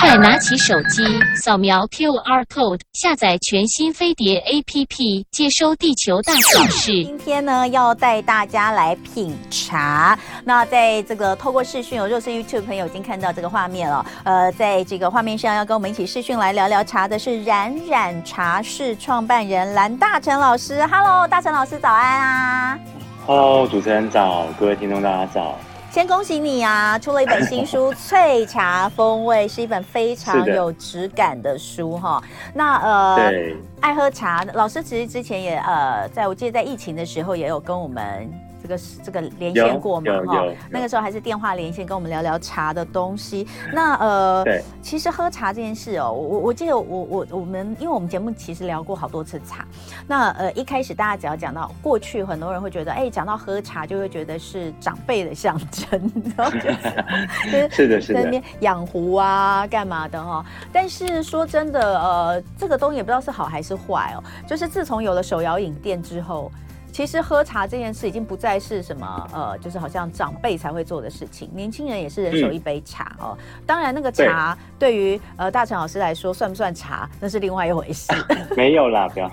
快拿起手机，扫描 QR code，下载全新飞碟 APP，接收地球大小事。今天呢，要带大家来品茶。那在这个透过视讯，有若是 YouTube 朋友已经看到这个画面了。呃，在这个画面上要跟我们一起视讯来聊聊茶的是冉冉茶室创办人蓝大成老师。Hello，大成老师早安啊！Hello，主持人早，各位听众大家早。先恭喜你啊，出了一本新书《翠茶风味》，是一本非常有质感的书哈。那呃，爱喝茶，老师其实之前也呃，在我记得在疫情的时候也有跟我们。这个是这个连线过嘛哈，那个时候还是电话连线，跟我们聊聊茶的东西。那呃，对，其实喝茶这件事哦，我我记得我我我们，因为我们节目其实聊过好多次茶。那呃，一开始大家只要讲到过去，很多人会觉得，哎，讲到喝茶就会觉得是长辈的象征，然后就是 是的，是的，在那边养壶啊，干嘛的哈。但是说真的，呃，这个东西也不知道是好还是坏哦。就是自从有了手摇饮店之后。其实喝茶这件事已经不再是什么呃，就是好像长辈才会做的事情，年轻人也是人手一杯茶哦。当然，那个茶对于呃大成老师来说算不算茶，那是另外一回事。没有啦，不要，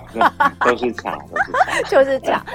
都是茶，都是茶，就是茶。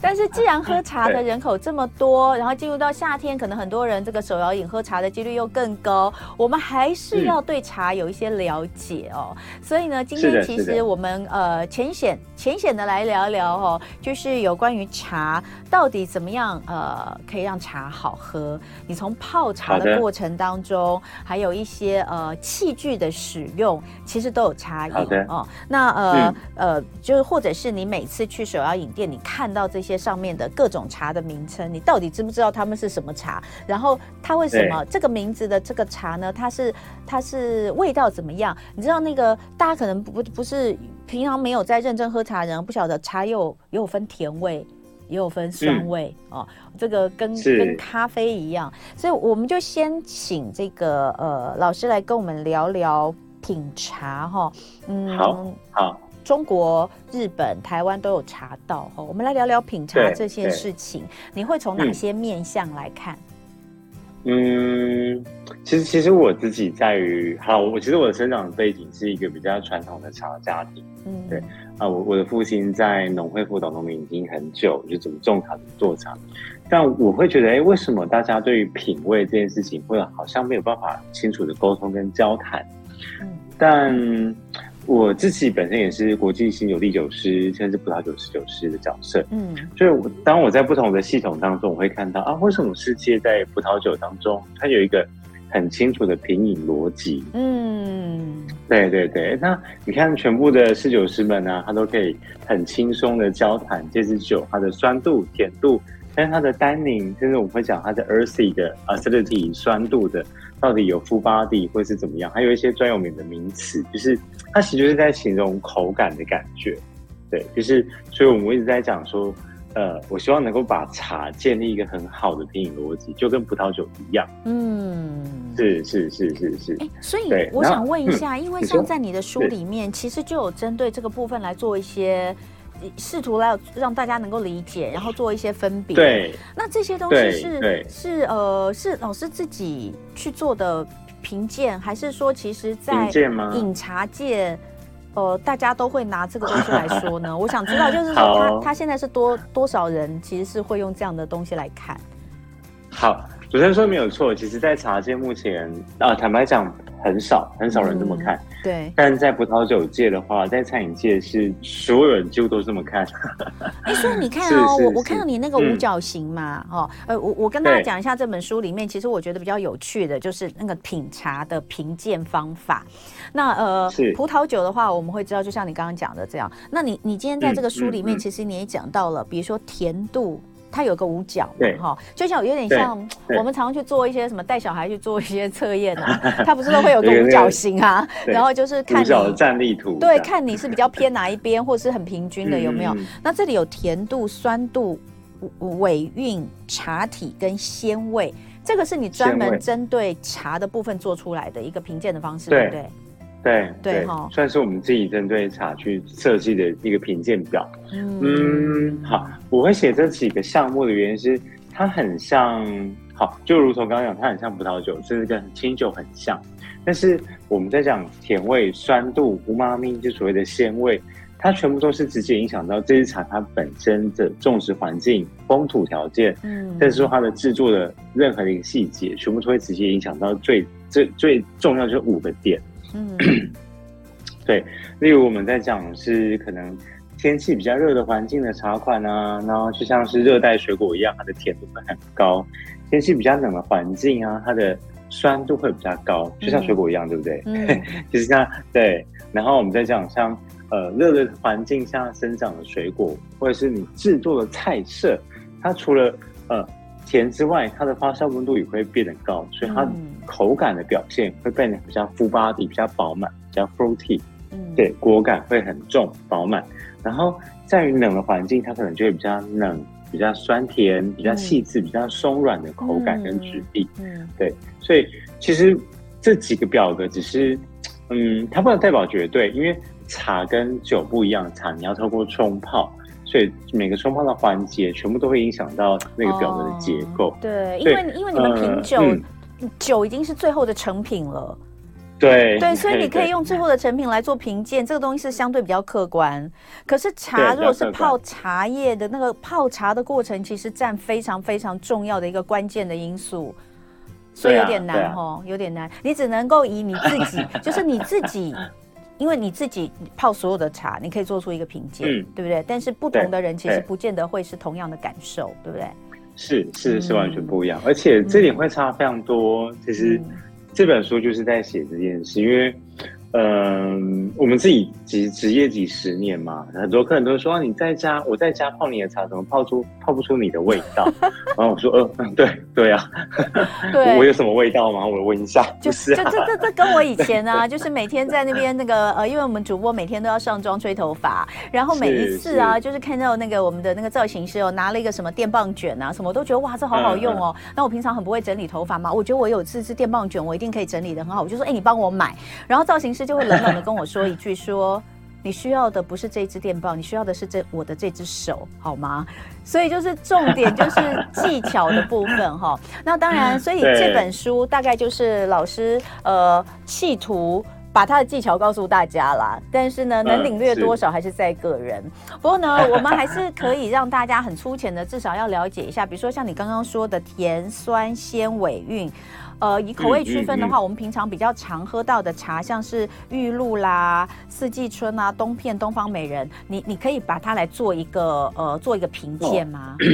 但是既然喝茶的人口这么多，然后进入到夏天，可能很多人这个手摇饮喝茶的几率又更高，我们还是要对茶有一些了解哦。所以呢，今天其实我们呃浅显浅显的来聊一聊哦，就是有。关于茶到底怎么样，呃，可以让茶好喝？你从泡茶的过程当中，还有一些呃器具的使用，其实都有差异哦。那呃、嗯、呃，就是或者是你每次去手摇饮店，你看到这些上面的各种茶的名称，你到底知不知道他们是什么茶？然后它为什么这个名字的这个茶呢？它是它是味道怎么样？你知道那个大家可能不不是。平常没有在认真喝茶的人，不晓得茶有也有分甜味，也有分酸味、嗯、哦。这个跟跟咖啡一样，所以我们就先请这个呃老师来跟我们聊聊品茶哈、哦。嗯，好，好。中国、日本、台湾都有茶道哈、哦，我们来聊聊品茶这件事情。你会从哪些面向来看？嗯，其实其实我自己在于，好，我其实我的生长背景是一个比较传统的茶家庭，嗯，对啊，我我的父亲在农会辅导农民已经很久，就怎么种茶怎么做茶，但我会觉得，哎，为什么大家对于品味这件事情会好像没有办法清楚的沟通跟交谈？嗯，但。我自己本身也是国际新酒唎酒师，现在是葡萄酒师酒师的角色。嗯，所以我当我在不同的系统当中，我会看到啊，为什么世界在葡萄酒当中，它有一个很清楚的品饮逻辑？嗯，对对对。那你看，全部的侍酒师们呢、啊，他都可以很轻松的交谈这支酒，它的酸度、甜度，但是它的单宁，甚至我们会讲它的 earthy 的 acidity 酸度的。到底有 full body 或是怎么样？还有一些专有名的名词，就是它其实就是在形容口感的感觉，对，就是所以我们一直在讲说，呃，我希望能够把茶建立一个很好的品饮逻辑，就跟葡萄酒一样，嗯，是是是是是。哎、欸，所以我想问一下，因为像在你的书里面，其实就有针对这个部分来做一些。试图来让大家能够理解，然后做一些分别。对，那这些东西是是呃是老师自己去做的评鉴，还是说其实在饮茶界，呃，大家都会拿这个东西来说呢？我想知道，就是说他他现在是多多少人其实是会用这样的东西来看。好，主持人说没有错，其实，在茶界目前啊，坦白讲。很少很少人这么看，嗯、对。但在葡萄酒界的话，在餐饮界是所有人几乎都这么看。哎、欸，所以你看哦，我我看到你那个五角形嘛，嗯、哦，呃，我我跟大家讲一下这本书里面，其实我觉得比较有趣的就是那个品茶的评鉴方法。那呃，葡萄酒的话，我们会知道，就像你刚刚讲的这样。那你你今天在这个书里面，其实你也讲到了，比如说甜度。它有个五角嘛，哈，就像有点像我们常常去做一些什么带小孩去做一些测验啊，它不是都会有个五角形啊，然后就是看你的站立图，对，看你是比较偏哪一边，或是很平均的有没有？嗯、那这里有甜度、酸度、尾韵、茶体跟鲜味，这个是你专门针对茶的部分做出来的一个评鉴的方式，对不对？对对哈，算是我们自己针对茶去设计的一个评鉴表。嗯，嗯，好，我会写这几个项目的原因是，它很像，好，就如同刚刚讲，它很像葡萄酒，甚至跟清酒很像。但是我们在讲甜味、酸度、乌妈咪，就所谓的鲜味，它全部都是直接影响到这支茶它本身的种植环境、风土条件，嗯，但是说它的制作的任何的一个细节，全部都会直接影响到最最最重要就是五个点，嗯，对，例如我们在讲是可能天气比较热的环境的茶款啊，然后就像是热带水果一样，它的甜度会很高；天气比较冷的环境啊，它的酸度会比较高，就像水果一样，嗯、对不对？嗯，其实它对。然后我们在讲像呃热的环境下生长的水果，或者是你制作的菜色，它除了呃甜之外，它的发酵温度也会变得高，所以它口感的表现会变得比较 full body，比较饱满，比较 fruity。嗯，对，果感会很重饱满。然后在于冷的环境，它可能就会比较冷。比较酸甜、比较细致、嗯、比较松软的口感跟质地，嗯，嗯对，所以其实这几个表格只是，嗯，它不能代表绝对，因为茶跟酒不一样，茶你要透过冲泡，所以每个冲泡的环节全部都会影响到那个表格的结构。哦、对，因为因为你们品酒，酒已经是最后的成品了。对对，所以你可以用最后的成品来做评鉴，这个东西是相对比较客观。可是茶如果是泡茶叶的那个泡茶的过程，其实占非常非常重要的一个关键的因素，所以有点难哦，有点难。你只能够以你自己，就是你自己，因为你自己泡所有的茶，你可以做出一个评鉴，对不对？但是不同的人其实不见得会是同样的感受，对不对？是是是完全不一样，而且这点会差非常多。其实。这本书就是在写这件事，因为，嗯，我们自己职职业几十年嘛，很多客人都说，你在家，我在家泡你的茶，怎么泡出泡不出你的味道？然后我说，呃，嗯，对对啊，对 我有什么味道吗？我问一下。就是、啊、就这这这跟我以前啊，就是每天在那边那个呃，因为我们主播每天都要上妆吹头发，然后每一次啊，是是就是看到那个我们的那个造型师哦，拿了一个什么电棒卷啊，什么我都觉得哇，这好好用哦。那、嗯嗯、我平常很不会整理头发嘛，我觉得我有这支电棒卷，我一定可以整理的很好。我就说，哎，你帮我买。然后造型师就会冷冷的跟我说一句说，你需要的不是这支电报，你需要的是这我的这只手，好吗？所以就是重点就是技巧的部分哈。那当然，所以这本书大概就是老师呃企图把他的技巧告诉大家啦。但是呢，能领略多少还是在个人。不过呢，我们还是可以让大家很粗浅的，至少要了解一下，比如说像你刚刚说的甜酸鲜尾韵。呃，以口味区分的话，嗯嗯嗯、我们平常比较常喝到的茶，像是玉露啦、四季春啊、东片、东方美人，你你可以把它来做一个呃，做一个评鉴吗？哦、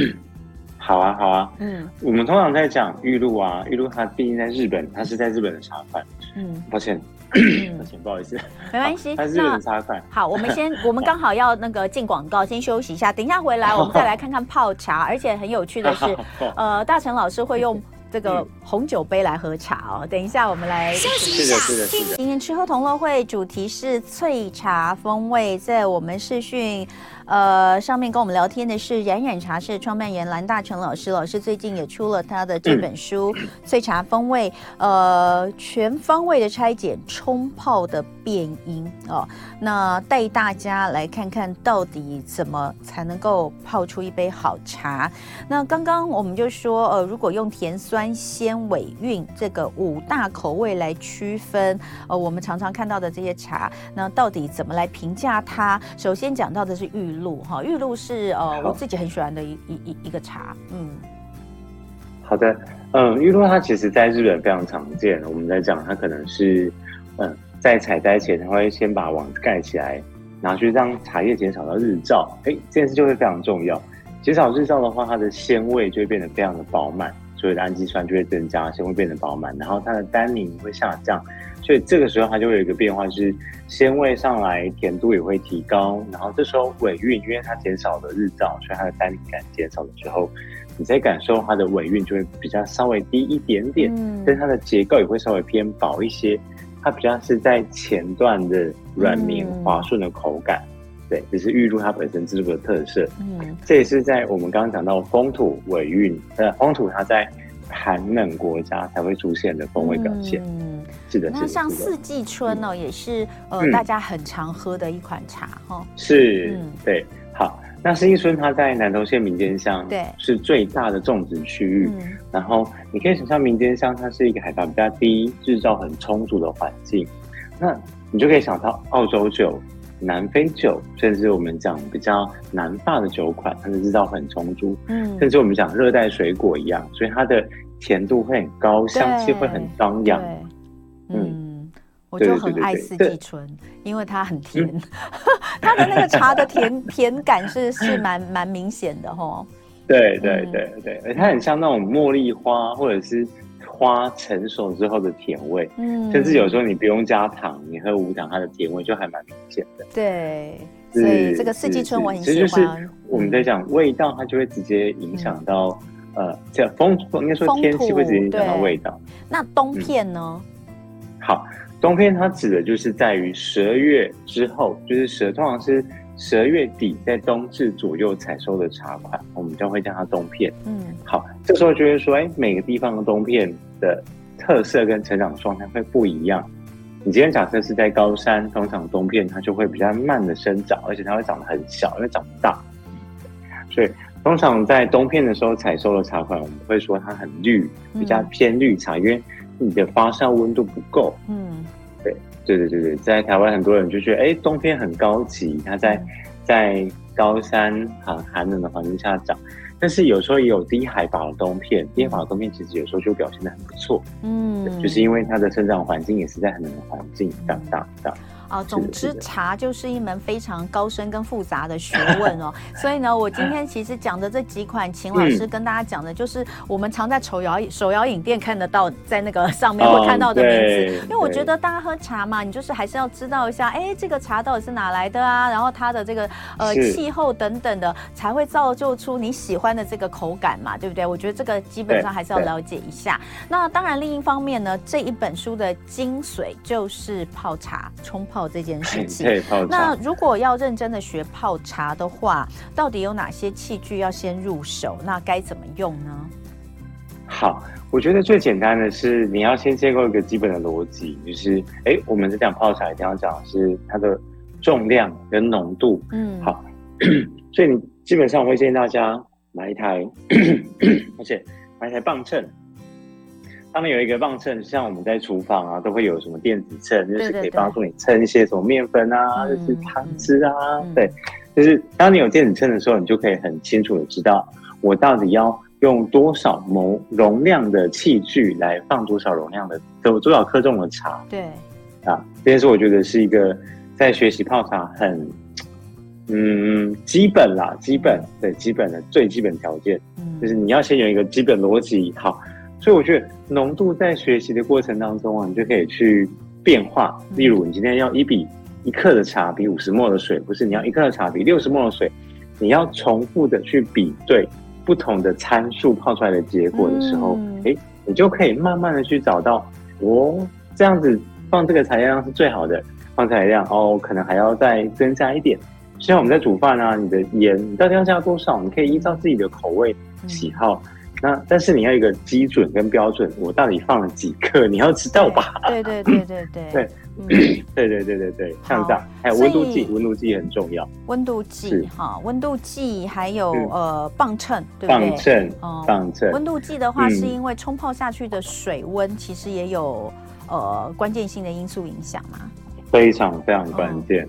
好啊，好啊。嗯，我们通常在讲玉露啊，玉露它毕竟在日本，它是在日本的茶饭。嗯，抱歉，嗯、抱歉，不好意思，没关系。它是日本的茶款。好，我们先，我们刚好要那个进广告，先休息一下，等一下回来我们再来看看泡茶。而且很有趣的是，呃，大成老师会用。这个红酒杯来喝茶哦，等一下我们来休息一下。是的，是的，是的。今天吃喝同乐会主题是脆茶风味，在我们视讯。呃，上面跟我们聊天的是冉冉茶社创办人蓝大成老师，老师最近也出了他的这本书《萃茶风味》，呃，全方位的拆解冲泡的变因哦，那带大家来看看到底怎么才能够泡出一杯好茶。那刚刚我们就说，呃，如果用甜酸鲜尾韵这个五大口味来区分，呃，我们常常看到的这些茶，那到底怎么来评价它？首先讲到的是玉露哈，玉露是呃我自己很喜欢的一一一一个茶，嗯，好的，嗯，玉露它其实在日本非常常见，我们在讲它可能是，嗯，在采摘前，它会先把网子盖起来，然后去让茶叶减少到日照，哎，这件事就会非常重要，减少日照的话，它的鲜味就会变得非常的饱满，所以的氨基酸就会增加，鲜味变得饱满，然后它的单宁会下降。所以这个时候它就会有一个变化，就是鲜味上来，甜度也会提高。然后这时候尾韵，因为它减少了日照，所以它的单宁感减少了之后，你在感受它的尾韵就会比较稍微低一点点。嗯，但它的结构也会稍微偏薄一些，它比较是在前段的软绵滑顺的口感。嗯、对，只是玉露它本身制作的特色。嗯，这也是在我们刚刚讲到风土尾韵，呃，风土它在。寒冷国家才会出现的风味表现，嗯，是的。那像四季春呢，也是呃大家很常喝的一款茶哈。是，对。好，那四季春它在南投县民间乡，对，是最大的种植区域。嗯、然后你可以想象民间乡它是一个海拔比较低、日照很充足的环境，那你就可以想到澳洲酒、南非酒，甚至我们讲比较南法的酒款，它的日照很充足。嗯，甚至我们讲热带水果一样，所以它的甜度会很高，香气会很张扬。嗯。我就很爱四季春，因为它很甜，嗯、它的那个茶的甜甜感是是蛮蛮明显的齁。对对对对，而它很像那种茉莉花或者是花成熟之后的甜味，嗯，甚至有时候你不用加糖，你喝无糖，它的甜味就还蛮明显的。对，所以这个四季春我很喜欢。其实就是我们在讲味道，它就会直接影响到、嗯、呃，这风应该说天气会直接影响到味道。那冬片呢？嗯、好。冬片它指的就是在于十二月之后，就是十通常是十二月底在冬至左右采收的茶款，我们就会叫它冬片。嗯，好，这时候就会说，哎，每个地方的冬片的特色跟成长状态会不一样。你今天假设是在高山，通常冬片它就会比较慢的生长，而且它会长得很小，因为长不大。所以通常在冬片的时候采收的茶款，我们会说它很绿，比较偏绿茶，因为。你的发酵温度不够，嗯，对，对对对对，在台湾很多人就觉得，哎，冬天很高级，它在在高山很寒冷的环境下长，但是有时候也有低海拔的冬片，低海拔的冬片其实有时候就表现得很不错，嗯，就是因为它的生长环境也是在很冷的环境长大的。啊，总之茶就是一门非常高深跟复杂的学问哦。所以呢，我今天其实讲的这几款，秦老师跟大家讲的，就是我们常在手摇手摇饮店看得到，在那个上面会看到的名字。因为我觉得大家喝茶嘛，你就是还是要知道一下，哎，这个茶到底是哪来的啊？然后它的这个呃气候等等的，才会造就出你喜欢的这个口感嘛，对不对？我觉得这个基本上还是要了解一下。那当然，另一方面呢，这一本书的精髓就是泡茶、冲泡。这件事情，那如果要认真的学泡茶的话，到底有哪些器具要先入手？那该怎么用呢？好，我觉得最简单的是你要先建构一个基本的逻辑，就是哎，我们是讲泡茶一定要讲的是它的重量跟浓度。嗯，好，所以你基本上我会建议大家买一台，而且买一台磅秤。他们有一个磅秤，像我们在厨房啊，都会有什么电子秤，就是可以帮助你称一些什么面粉啊，对对对，就是汤汁啊，嗯、对，就是当你有电子秤的时候，你就可以很清楚的知道我到底要用多少模容量的器具来放多少容量的多多少克重的茶。对，啊，这件事我觉得是一个在学习泡茶很嗯基本啦，基本对基本的最基本条件，嗯，就是你要先有一个基本逻辑好。所以我觉得浓度在学习的过程当中啊，你就可以去变化。例如，你今天要一比一克的茶比五十沫的水，不是，你要一克的茶比六十沫的水，你要重复的去比对不同的参数泡出来的结果的时候，哎、嗯，你就可以慢慢的去找到，哦，这样子放这个材料量是最好的，放材料量哦，可能还要再增加一点。像我们在煮饭啊，你的盐你到底要加多少？你可以依照自己的口味喜好。嗯那但是你要一个基准跟标准，我到底放了几克？你要知道吧？对对对对对对，对对对对 对，像这样，还有温度计，温度计很重要。温度计哈，温度计还有呃磅秤，对不对？磅秤哦，磅秤。温度计的话，是因为冲泡下去的水温其实也有呃关键性的因素影响嘛？非常非常关键。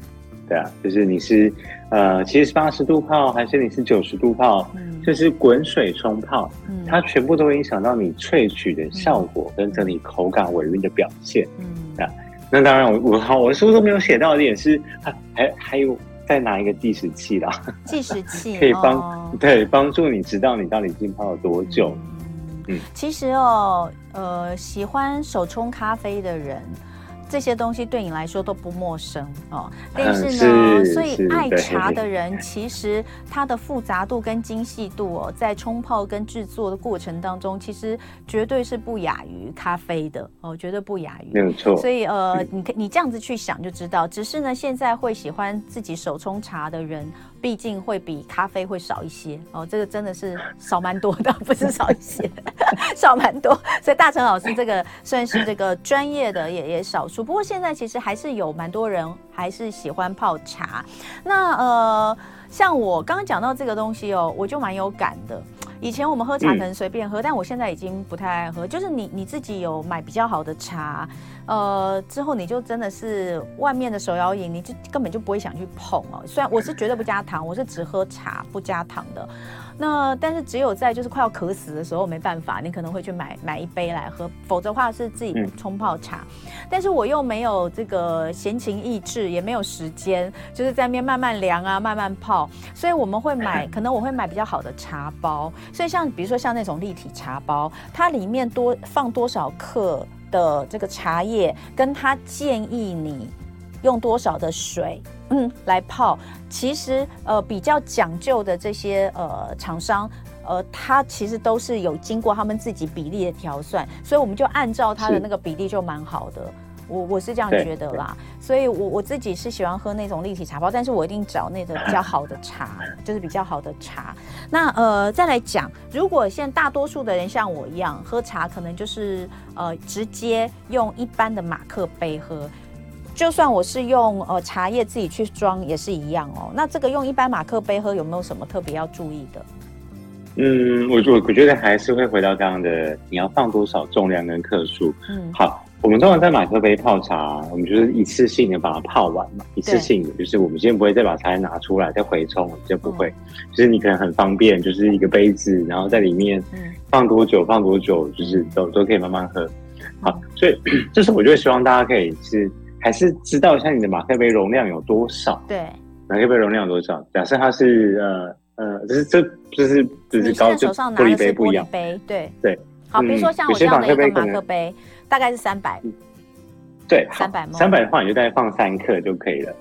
对啊，就是你是呃，其实是八十度泡还是你是九十度泡，嗯、就是滚水冲泡，嗯、它全部都会影响到你萃取的效果跟整体口感尾韵的表现。嗯，啊，那当然我我好，我书都没有写到的也是还还还有再拿一个计时器啦，计时器 可以帮、哦、对帮助你知道你到底浸泡了多久。嗯，嗯。其实哦，呃，喜欢手冲咖啡的人。这些东西对你来说都不陌生哦，但是呢，是所以爱茶的 人其实它的复杂度跟精细度哦，在冲泡跟制作的过程当中，其实绝对是不亚于咖啡的哦，绝对不亚于。没有错。所以呃，你你这样子去想就知道，只是呢，现在会喜欢自己手冲茶的人毕竟会比咖啡会少一些哦，这个真的是少蛮多的，不是少一些，少蛮多。所以大成老师这个算是这个专业的也也少数，不过现在其实还是有蛮多人还是喜欢泡茶。那呃，像我刚刚讲到这个东西哦，我就蛮有感的。以前我们喝茶可能随便喝，嗯，但我现在已经不太爱喝。就是你你自己有买比较好的茶，呃，之后你就真的是外面的手摇饮，你就根本就不会想去碰哦。虽然我是绝对不加糖，我是只喝茶不加糖的。那但是只有在就是快要渴死的时候没办法，你可能会去买买一杯来喝，否则的话是自己冲泡茶。嗯。但是我又没有这个闲情逸致，也没有时间，就是在那边慢慢凉啊，慢慢泡。所以我们会买，可能我会买比较好的茶包。所以像比如说像那种立体茶包，它里面多放多少克的这个茶叶，跟它建议你用多少的水。嗯，来泡，其实呃比较讲究的这些呃厂商，呃，它其实都是有经过他们自己比例的调算，所以我们就按照它的那个比例就蛮好的。我我是这样觉得啦，所以我我自己是喜欢喝那种立体茶包，但是我一定找那个比较好的茶，就是比较好的茶。那呃再来讲，如果现在大多数的人像我一样喝茶，可能就是呃直接用一般的马克杯喝。就算我是用呃茶叶自己去装也是一样哦。那这个用一般马克杯喝有没有什么特别要注意的？嗯，我我我觉得还是会回到刚刚的，你要放多少重量跟克数。嗯，好，我们通常在马克杯泡茶，我们就是一次性的把它泡完嘛，一次性的就是我们先不会再把茶叶拿出来再回冲，就不会，嗯，就是你可能很方便，就是一个杯子，然后在里面放多久放多久，就是都都可以慢慢喝。好，所以 这是我就会希望大家可以是。还是知道一下你的马克杯容量有多少？对，马克杯容量有多少？假设它是呃呃，就是这就是只是高，就玻璃杯不一样。杯对对，好，比如说像我这样的一个马克杯，大概是三百。对，三百。三百的话，你就大概放三克就可以了。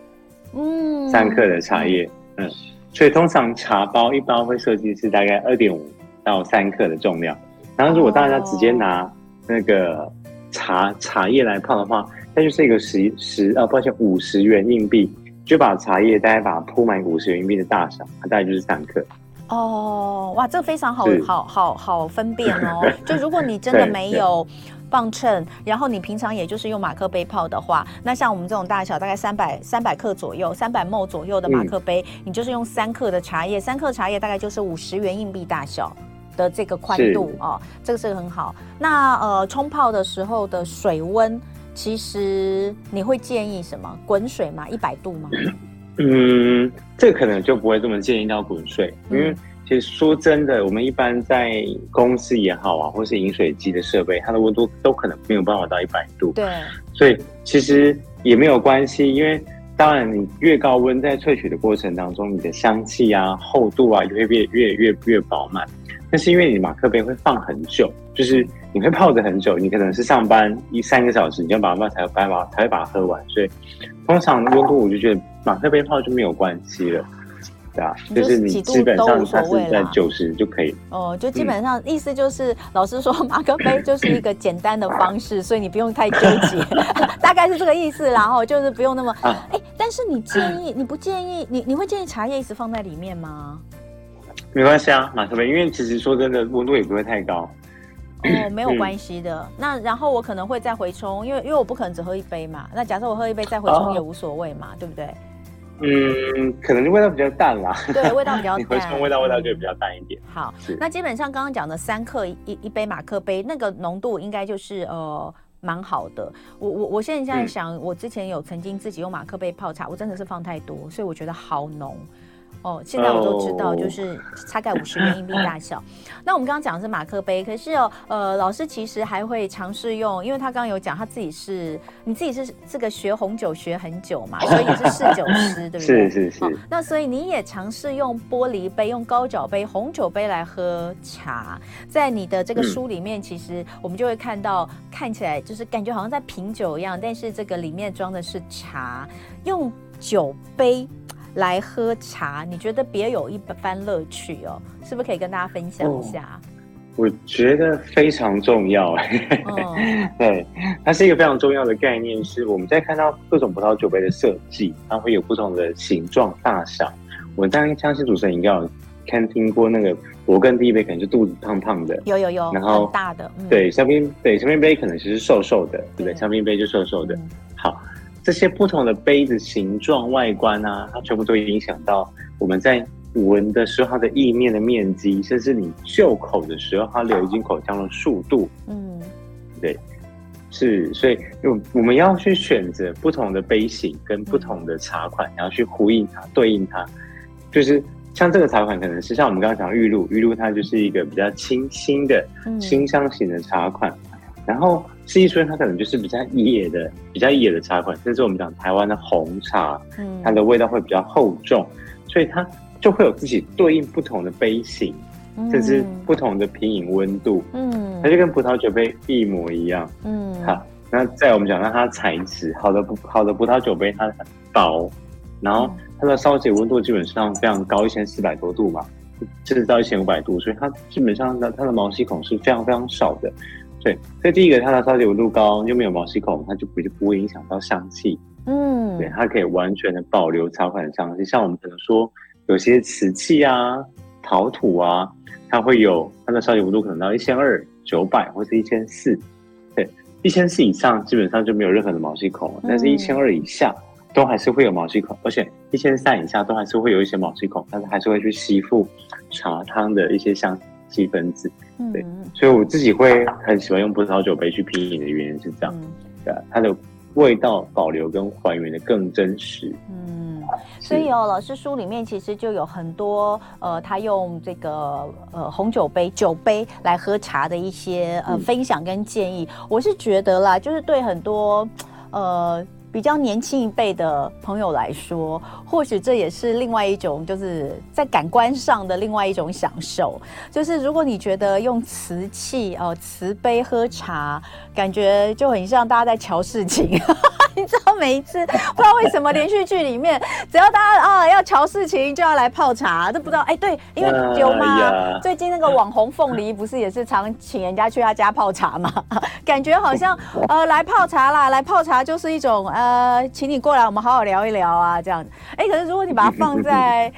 嗯，三克的茶叶，嗯，所以通常茶包一包会设计是大概二点五到三克的重量。然后如果大家直接拿那个茶茶叶来泡的话。它就是一个十十啊，抱歉，五十元硬币，就把茶叶大概把它铺满五十元硬币的大小，它大概就是三克。哦，哇，这个非常好好好好分辨哦。就如果你真的没有磅秤，然后你平常也就是用马克杯泡的话，那像我们这种大小大概三百三百克左右，三百 ml 左右的马克杯，嗯，你就是用三克的茶叶，三克茶叶大概就是五十元硬币大小的这个宽度哦，这个是很好。那呃，冲泡的时候的水温。其实你会建议什么？滚水吗？一百度吗？嗯，这可能就不会这么建议到滚水，嗯，因为其实说真的，我们一般在公司也好啊，或是饮水机的设备，它的温度都可能没有办法到一百度。对，所以其实也没有关系，因为当然你越高温，在萃取的过程当中，你的香气啊、厚度啊，也会越越越越饱满。那是因为你马克杯会放很久，就是你会泡着很久，你可能是上班一三个小时，你就把它才把把才会把它喝完，所以通常温度我就觉得马克杯泡就没有关系了，对啊，就是你基本上它是在九十就可以。哦，就基本上意思就是，老师说马克杯就是一个简单的方式，所以你不用太纠结，大概是这个意思。然后就是不用那么，哎、啊欸，但是你建议你不建议你你会建议茶叶一直放在里面吗？没关系啊，马克杯，因为其实说真的，温度也不会太高。哦，没有关系的。嗯、那然后我可能会再回冲，因为因为我不可能只喝一杯嘛。那假设我喝一杯再回冲也无所谓嘛，哦、对不对？嗯，可能就味道比较淡啦。对，味道比较淡。你回冲味道味道就比较淡一点。好，那基本上刚刚讲的三克一一杯马克杯，那个浓度应该就是呃蛮好的。我我我现在在想、嗯，我之前有曾经自己用马克杯泡茶，我真的是放太多，所以我觉得好浓。哦，现在我都知道，就是大概五十元硬币大小。那我们刚刚讲的是马克杯，可是哦，呃，老师其实还会尝试用，因为他刚刚有讲他自己是，你自己是这个学红酒学很久嘛，所以也是侍酒师，对不对？是是是。那所以你也尝试用玻璃杯、用高脚杯、红酒杯来喝茶。在你的这个书里面，其实我们就会看到，看起来就是感觉好像在品酒一样，但是这个里面装的是茶，用酒杯。来喝茶，你觉得别有一番乐趣哦？是不是可以跟大家分享一下？哦、我觉得非常重要，哦、对，它是一个非常重要的概念。是我们在看到各种葡萄酒杯的设计，它会有不同的形状、大小，我相相信主持人应该有看听过那个勃艮第杯，可能是肚子胖胖的，有有有，然后大的，嗯、对，香槟对香槟杯可能其实瘦瘦的，对不对？香槟杯就瘦瘦的。嗯、好，这些不同的杯子形状、外观啊，它全部都影响到我们在闻的时候它的意面的面积，甚至你就口的时候它流进口腔的速度，嗯，对。是，所以我我们要去选择不同的杯型跟不同的茶款，然后去呼应它、对应它。就是像这个茶款，可能是像我们刚刚讲玉露，玉露它就是一个比较清新的清香型的茶款。嗯、然后四季春它可能就是比较野的、比较野的茶款，甚至我们讲台湾的红茶，它的味道会比较厚重，所以它就会有自己对应不同的杯型。甚至不同的品饮温度，嗯，它就跟葡萄酒杯一模一样，嗯，好，那在我们讲到它的材质，好的葡好的葡萄酒杯它很薄，然后它的烧结温度基本上非常高，一千四百多度嘛，甚至到一千五百度，所以它基本上它它的毛细孔是非常非常少的，对，所以第一个它的烧结温度高又没有毛细孔，它就不就不会影响到香气，嗯，对，它可以完全的保留茶款的香气，像我们可能说有些瓷器啊、陶土啊。它会有它的烧结温度可能到一千二、九百或是一千四，对，一千四以上基本上就没有任何的毛细孔了，但是一千二以下都还是会有毛细孔，而且一千三以下都还是会有一些毛细孔，但是还是会去吸附茶汤的一些香气分子，对，所以我自己会很喜欢用葡萄酒杯去品饮的原因是这样，对，它的味道保留跟还原的更真实，嗯。所以哦，老师书里面其实就有很多呃，他用这个呃红酒杯酒杯来喝茶的一些呃分享跟建议。我是觉得啦，就是对很多呃。比较年轻一辈的朋友来说，或许这也是另外一种，就是在感官上的另外一种享受。就是如果你觉得用瓷器哦、呃、瓷杯喝茶，感觉就很像大家在瞧事情。你知道每一次不知道为什么连续剧里面，只要大家啊、呃、要瞧事情，就要来泡茶，都不知道哎对，因为有吗？哎、最近那个网红凤梨不是也是常请人家去他家泡茶嘛？感觉好像呃来泡茶啦，来泡茶就是一种。呃，请你过来，我们好好聊一聊啊，这样子。哎，可是如果你把它放在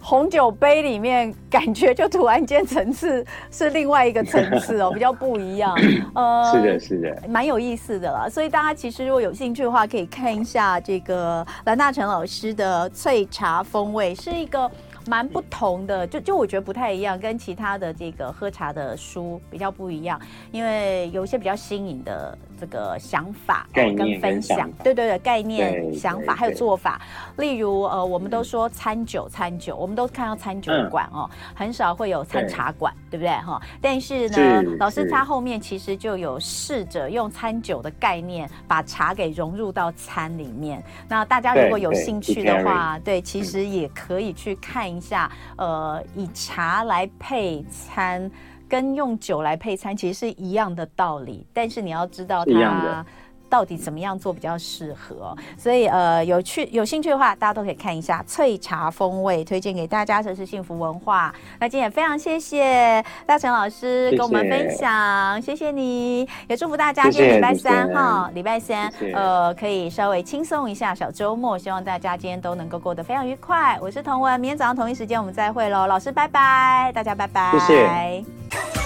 红酒杯里面，感觉就突然间层次是另外一个层次哦，比较不一样。呃，是的，是的，蛮有意思的啦。所以大家其实如果有兴趣的话，可以看一下这个蓝大成老师的萃茶风味，是一个。蛮不同的，就就我觉得不太一样，跟其他的这个喝茶的书比较不一样，因为有一些比较新颖的这个想法跟分享，对对对，概念想法还有做法，例如呃，我们都说餐酒餐酒，我们都看到餐酒馆哦，很少会有餐茶馆，对。不对？哈？但是呢，老师他后面其实就有试着用餐酒的概念，把茶给融入到餐里面。那大家如果有兴趣的话，对，其实也可以去看。一下，呃，以茶来配餐，跟用酒来配餐其实是一样的道理，但是你要知道它。到底怎么样做比较适合？所以呃，有趣有兴趣的话，大家都可以看一下翠茶风味，推荐给大家。这是幸福文化。那今天也非常谢谢大成老师跟我们分享，谢谢，谢谢你，也祝福大家今天礼拜三哈，礼拜三呃可以稍微轻松一下小周末，希望大家今天都能够过得非常愉快。我是童文，明天早上同一时间我们再会喽，老师拜拜，大家拜拜，谢谢。